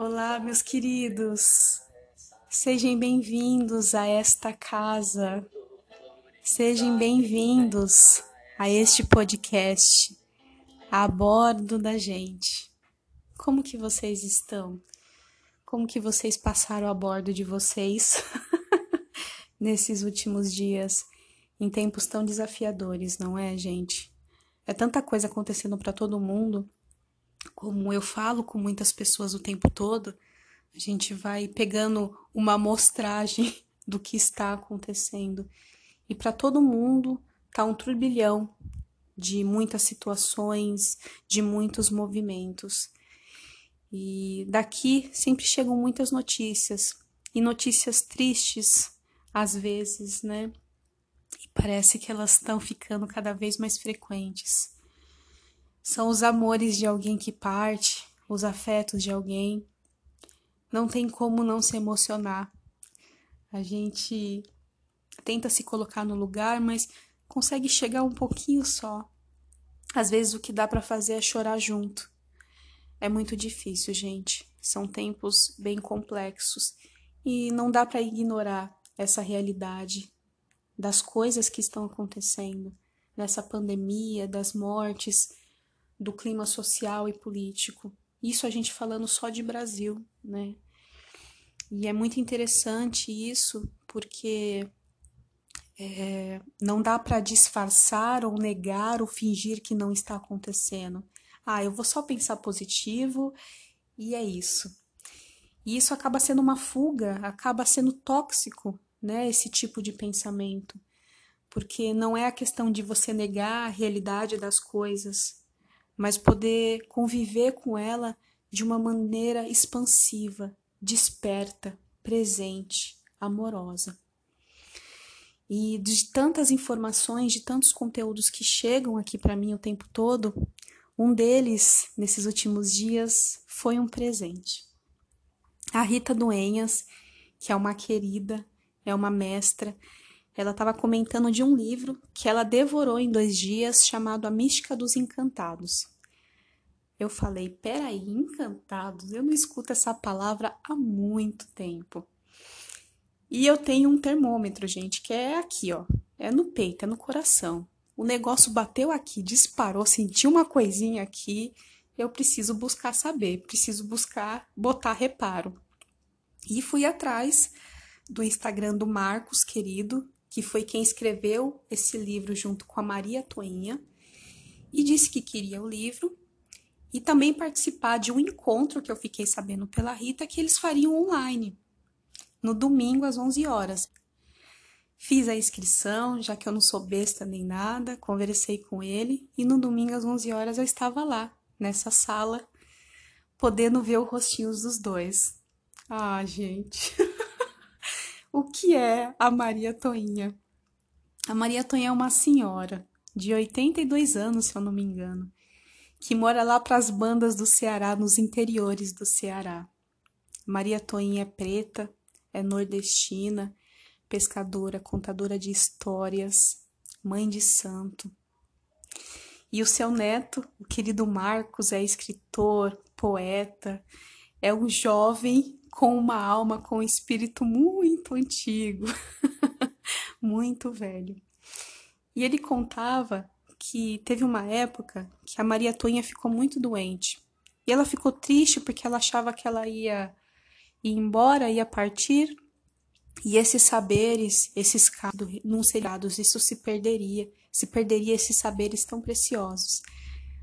Olá, meus queridos. Sejam bem-vindos a esta casa. Sejam bem-vindos a este podcast a bordo da gente. Como que vocês estão? Como que vocês passaram a bordo de vocês nesses últimos dias em tempos tão desafiadores, não é, gente? É tanta coisa acontecendo para todo mundo como eu falo com muitas pessoas o tempo todo, a gente vai pegando uma amostragem do que está acontecendo. E para todo mundo tá um turbilhão de muitas situações, de muitos movimentos. E daqui sempre chegam muitas notícias, e notícias tristes às vezes, né? E parece que elas estão ficando cada vez mais frequentes são os amores de alguém que parte, os afetos de alguém. Não tem como não se emocionar. A gente tenta se colocar no lugar, mas consegue chegar um pouquinho só. Às vezes o que dá para fazer é chorar junto. É muito difícil, gente. São tempos bem complexos e não dá para ignorar essa realidade das coisas que estão acontecendo nessa pandemia, das mortes, do clima social e político. Isso a gente falando só de Brasil, né? E é muito interessante isso, porque é, não dá para disfarçar ou negar ou fingir que não está acontecendo. Ah, eu vou só pensar positivo e é isso. E isso acaba sendo uma fuga, acaba sendo tóxico, né? Esse tipo de pensamento. Porque não é a questão de você negar a realidade das coisas, mas poder conviver com ela de uma maneira expansiva, desperta, presente, amorosa. E de tantas informações, de tantos conteúdos que chegam aqui para mim o tempo todo, um deles, nesses últimos dias, foi um presente. A Rita Duenhas, que é uma querida, é uma mestra, ela estava comentando de um livro que ela devorou em dois dias chamado A Mística dos Encantados. Eu falei, peraí, encantados? Eu não escuto essa palavra há muito tempo. E eu tenho um termômetro, gente, que é aqui, ó. É no peito, é no coração. O negócio bateu aqui, disparou, senti uma coisinha aqui. Eu preciso buscar saber, preciso buscar botar reparo. E fui atrás do Instagram do Marcos, querido, que foi quem escreveu esse livro junto com a Maria Toinha, e disse que queria o livro e também participar de um encontro que eu fiquei sabendo pela Rita que eles fariam online, no domingo às 11 horas. Fiz a inscrição, já que eu não sou besta nem nada, conversei com ele e no domingo às 11 horas eu estava lá, nessa sala, podendo ver os rostinhos dos dois. Ah, gente. o que é a Maria Toinha? A Maria Toinha é uma senhora de 82 anos, se eu não me engano, que mora lá para as bandas do Ceará, nos interiores do Ceará. Maria Toinha é preta, é nordestina, pescadora, contadora de histórias, mãe de santo. E o seu neto, o querido Marcos, é escritor, poeta, é um jovem com uma alma, com um espírito muito antigo, muito velho. E ele contava que teve uma época que a Maria Toinha ficou muito doente. E ela ficou triste porque ela achava que ela ia ir embora, ia partir, e esses saberes, esses casos não seriados, isso se perderia, se perderia esses saberes tão preciosos.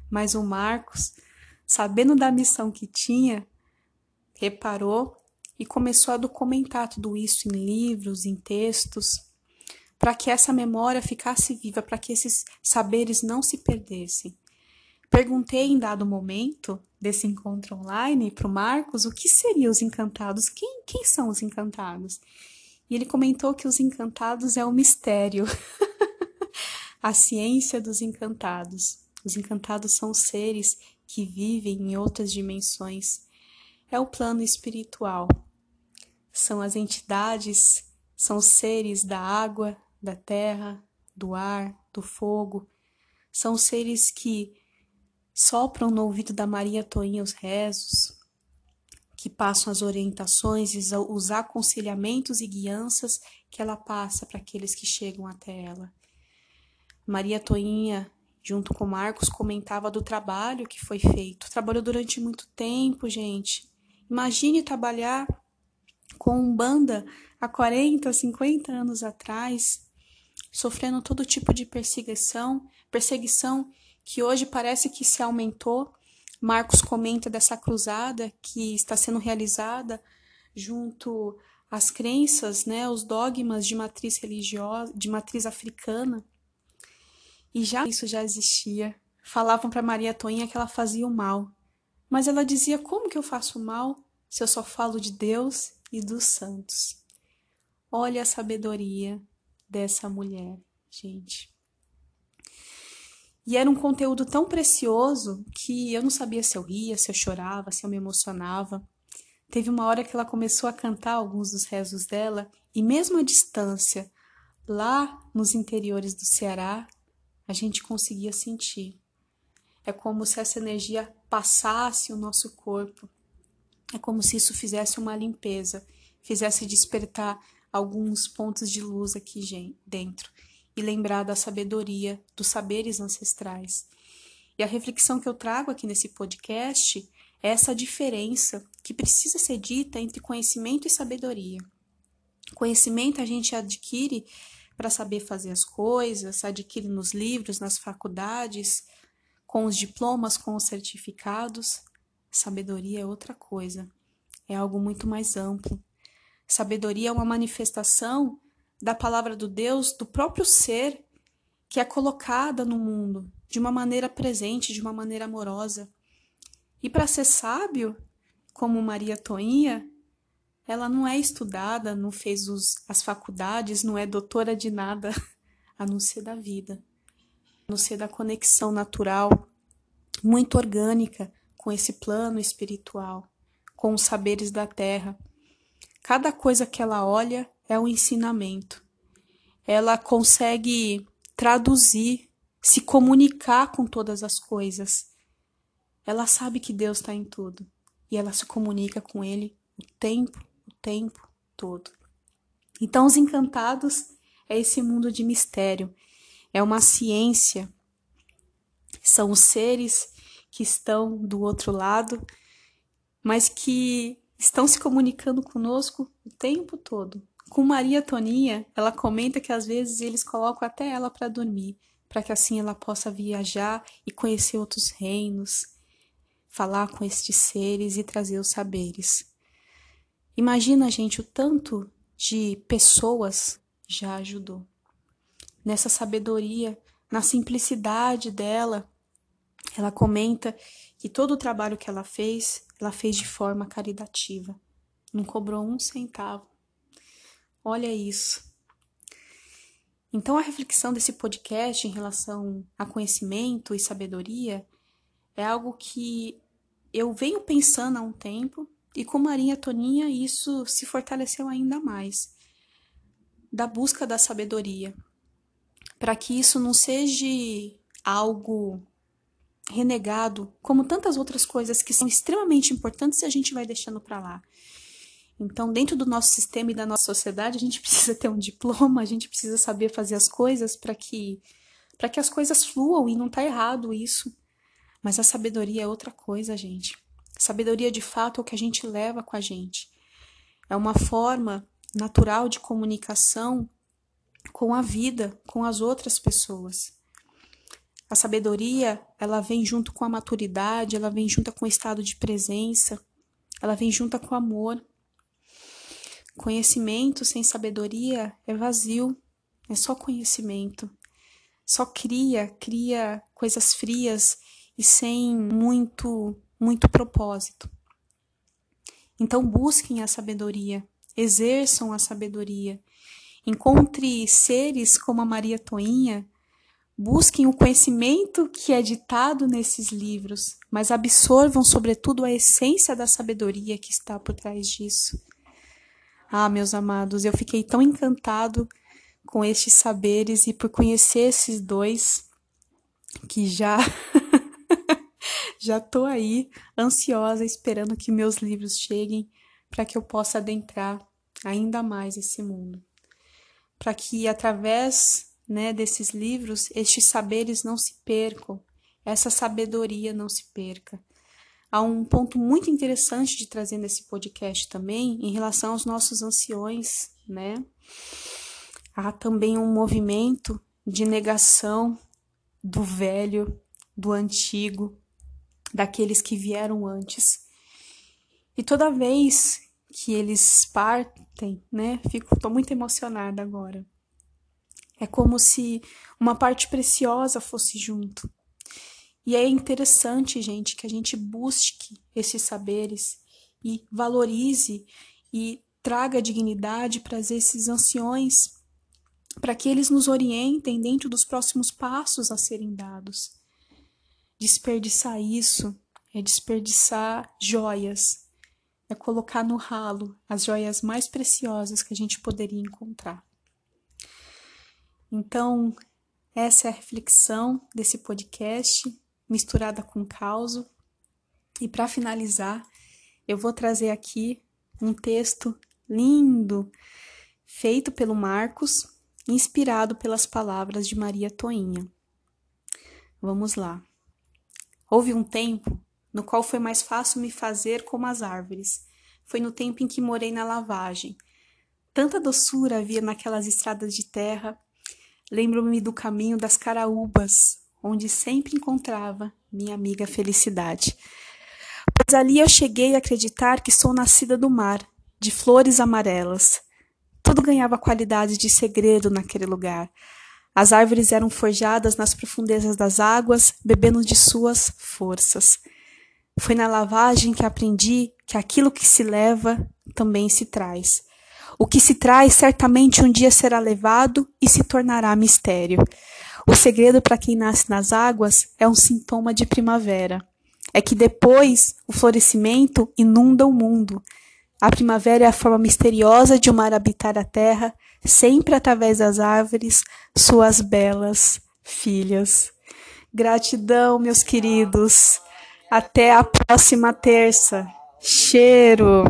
Mas o Marcos, sabendo da missão que tinha, reparou e começou a documentar tudo isso em livros, em textos, para que essa memória ficasse viva, para que esses saberes não se perdessem. Perguntei em dado momento desse encontro online para o Marcos o que seriam os encantados, quem, quem são os encantados? E ele comentou que os encantados é o mistério, a ciência dos encantados. Os encantados são seres que vivem em outras dimensões. É o plano espiritual. São as entidades, são seres da água, da terra, do ar, do fogo. São seres que sopram no ouvido da Maria Toinha os rezos, que passam as orientações, os aconselhamentos e guianças que ela passa para aqueles que chegam até ela. Maria Toinha, junto com Marcos, comentava do trabalho que foi feito. Trabalhou durante muito tempo, gente. Imagine trabalhar com banda há 40, 50 anos atrás, sofrendo todo tipo de perseguição, perseguição que hoje parece que se aumentou. Marcos comenta dessa cruzada que está sendo realizada junto às crenças, né, os dogmas de matriz religiosa, de matriz africana. E já isso já existia. Falavam para Maria Toinha que ela fazia o mal. Mas ela dizia: "Como que eu faço mal se eu só falo de Deus e dos santos?" Olha a sabedoria dessa mulher, gente. E era um conteúdo tão precioso que eu não sabia se eu ria, se eu chorava, se eu me emocionava. Teve uma hora que ela começou a cantar alguns dos rezos dela, e mesmo à distância, lá nos interiores do Ceará, a gente conseguia sentir. É como se essa energia passasse o nosso corpo. É como se isso fizesse uma limpeza, fizesse despertar alguns pontos de luz aqui dentro e lembrar da sabedoria, dos saberes ancestrais. E a reflexão que eu trago aqui nesse podcast é essa diferença que precisa ser dita entre conhecimento e sabedoria. Conhecimento a gente adquire para saber fazer as coisas, adquire nos livros, nas faculdades, com os diplomas, com os certificados. Sabedoria é outra coisa, é algo muito mais amplo. Sabedoria é uma manifestação da palavra do Deus, do próprio ser que é colocada no mundo de uma maneira presente, de uma maneira amorosa. E para ser sábio, como Maria Toinha, ela não é estudada, não fez os, as faculdades, não é doutora de nada, a não ser da vida, a não ser da conexão natural, muito orgânica com esse plano espiritual, com os saberes da terra. Cada coisa que ela olha é um ensinamento. Ela consegue traduzir, se comunicar com todas as coisas. Ela sabe que Deus está em tudo e ela se comunica com Ele o tempo, o tempo todo. Então, os encantados é esse mundo de mistério, é uma ciência, são os seres que estão do outro lado, mas que estão se comunicando conosco o tempo todo. Com Maria Toninha, ela comenta que às vezes eles colocam até ela para dormir, para que assim ela possa viajar e conhecer outros reinos, falar com estes seres e trazer os saberes. Imagina, gente, o tanto de pessoas já ajudou. Nessa sabedoria, na simplicidade dela, ela comenta que todo o trabalho que ela fez, ela fez de forma caritativa. Não cobrou um centavo. Olha isso. Então, a reflexão desse podcast em relação a conhecimento e sabedoria é algo que eu venho pensando há um tempo e com Marinha Toninha isso se fortaleceu ainda mais. Da busca da sabedoria, para que isso não seja algo renegado, como tantas outras coisas que são extremamente importantes e a gente vai deixando para lá. Então, dentro do nosso sistema e da nossa sociedade, a gente precisa ter um diploma, a gente precisa saber fazer as coisas para que para que as coisas fluam e não tá errado isso. Mas a sabedoria é outra coisa, gente. Sabedoria de fato é o que a gente leva com a gente. É uma forma natural de comunicação com a vida, com as outras pessoas. A sabedoria, ela vem junto com a maturidade, ela vem junto com o estado de presença, ela vem junto com o amor. Conhecimento sem sabedoria é vazio, é só conhecimento. Só cria, cria coisas frias e sem muito, muito propósito. Então busquem a sabedoria, exerçam a sabedoria. Encontre seres como a Maria Toinha Busquem o conhecimento que é ditado nesses livros, mas absorvam, sobretudo, a essência da sabedoria que está por trás disso. Ah, meus amados, eu fiquei tão encantado com estes saberes e por conhecer esses dois que já já tô aí ansiosa esperando que meus livros cheguem para que eu possa adentrar ainda mais esse mundo. Para que através, né, desses livros, estes saberes não se percam, essa sabedoria não se perca. Há um ponto muito interessante de trazer nesse podcast também em relação aos nossos anciões, né? Há também um movimento de negação do velho, do antigo, daqueles que vieram antes. E toda vez que eles partem, né, fico tô muito emocionada agora. É como se uma parte preciosa fosse junto. E é interessante, gente, que a gente busque esses saberes e valorize e traga dignidade para esses anciões, para que eles nos orientem dentro dos próximos passos a serem dados. Desperdiçar isso é desperdiçar joias, é colocar no ralo as joias mais preciosas que a gente poderia encontrar. Então, essa é a reflexão desse podcast misturada com caos. E para finalizar, eu vou trazer aqui um texto lindo feito pelo Marcos, inspirado pelas palavras de Maria Toinha. Vamos lá. Houve um tempo no qual foi mais fácil me fazer como as árvores. Foi no tempo em que morei na lavagem. Tanta doçura havia naquelas estradas de terra. Lembro-me do caminho das caraúbas, onde sempre encontrava minha amiga Felicidade. Pois ali eu cheguei a acreditar que sou nascida do mar, de flores amarelas. Tudo ganhava qualidade de segredo naquele lugar. As árvores eram forjadas nas profundezas das águas, bebendo de suas forças. Foi na lavagem que aprendi que aquilo que se leva também se traz. O que se traz certamente um dia será levado e se tornará mistério. O segredo para quem nasce nas águas é um sintoma de primavera. É que depois o florescimento inunda o mundo. A primavera é a forma misteriosa de o mar habitar a terra, sempre através das árvores, suas belas filhas. Gratidão, meus queridos. Até a próxima terça. Cheiro!